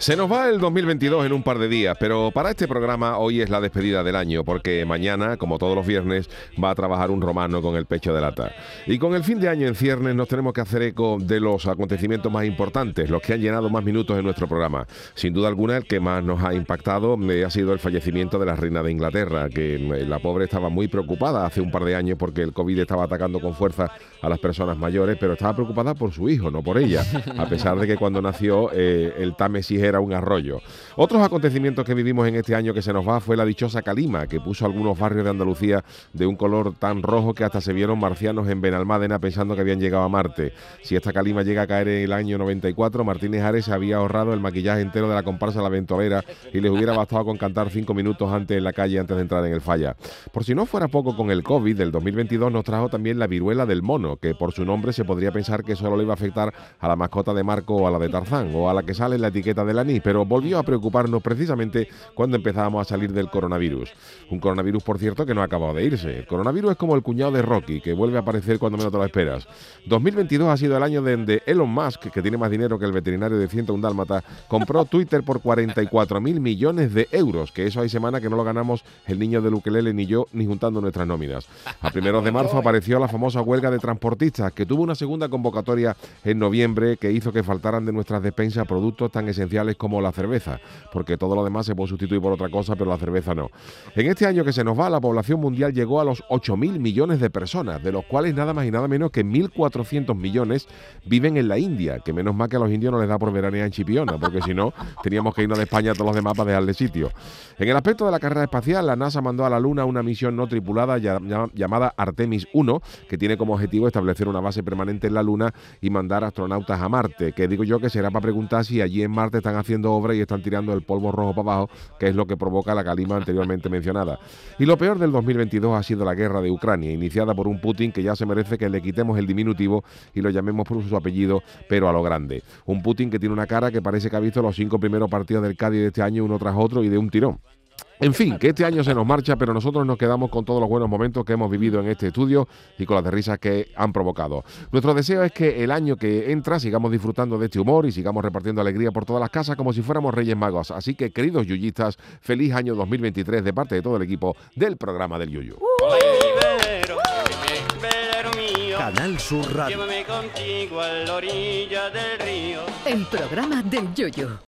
Se nos va el 2022 en un par de días, pero para este programa hoy es la despedida del año, porque mañana, como todos los viernes, va a trabajar un romano con el pecho de lata. Y con el fin de año en ciernes nos tenemos que hacer eco de los acontecimientos más importantes, los que han llenado más minutos en nuestro programa. Sin duda alguna, el que más nos ha impactado eh, ha sido el fallecimiento de la reina de Inglaterra, que eh, la pobre estaba muy preocupada hace un par de años porque el COVID estaba atacando con fuerza a las personas mayores, pero estaba preocupada por su hijo, no por ella, a pesar de que cuando nació eh, el Támesis era un arroyo. Otros acontecimientos que vivimos en este año que se nos va fue la dichosa calima, que puso algunos barrios de Andalucía de un color tan rojo que hasta se vieron marcianos en Benalmádena pensando que habían llegado a Marte. Si esta calima llega a caer en el año 94, Martínez Ares había ahorrado el maquillaje entero de la comparsa La Ventolera y les hubiera bastado con cantar cinco minutos antes en la calle antes de entrar en el falla. Por si no fuera poco con el COVID del 2022 nos trajo también la viruela del mono, que por su nombre se podría pensar que solo le iba a afectar a la mascota de Marco o a la de Tarzán o a la que sale en la etiqueta del pero volvió a preocuparnos precisamente cuando empezábamos a salir del coronavirus. Un coronavirus, por cierto, que no ha acabado de irse. El coronavirus es como el cuñado de Rocky, que vuelve a aparecer cuando menos te lo esperas. 2022 ha sido el año de Elon Musk, que tiene más dinero que el veterinario de 101 Dálmata, compró Twitter por 44 mil millones de euros, que eso hay semana que no lo ganamos el niño de Luquelele ni yo, ni juntando nuestras nóminas. A primeros de marzo apareció la famosa huelga de transportistas, que tuvo una segunda convocatoria en noviembre que hizo que faltaran de nuestras despensas productos tan esenciales como la cerveza, porque todo lo demás se puede sustituir por otra cosa, pero la cerveza no. En este año que se nos va, la población mundial llegó a los 8.000 millones de personas, de los cuales nada más y nada menos que 1.400 millones viven en la India, que menos mal que a los indios no les da por veranear en Chipiona, porque si no, teníamos que irnos de España a todos los demás para dejarle sitio. En el aspecto de la carrera espacial, la NASA mandó a la Luna una misión no tripulada llamada Artemis 1, que tiene como objetivo establecer una base permanente en la Luna y mandar astronautas a Marte, que digo yo que será para preguntar si allí en Marte están haciendo obra y están tirando el polvo rojo para abajo, que es lo que provoca la calima anteriormente mencionada. Y lo peor del 2022 ha sido la guerra de Ucrania, iniciada por un Putin que ya se merece que le quitemos el diminutivo y lo llamemos por su apellido, pero a lo grande. Un Putin que tiene una cara que parece que ha visto los cinco primeros partidos del Cádiz de este año uno tras otro y de un tirón. En fin, que este año se nos marcha, pero nosotros nos quedamos con todos los buenos momentos que hemos vivido en este estudio y con las de risas que han provocado. Nuestro deseo es que el año que entra sigamos disfrutando de este humor y sigamos repartiendo alegría por todas las casas como si fuéramos Reyes Magos. Así que, queridos yuyistas, feliz año 2023 de parte de todo el equipo del programa del Yuyu. Canal Sur Radio. Llévame contigo a la orilla del río. El programa del Yoyo.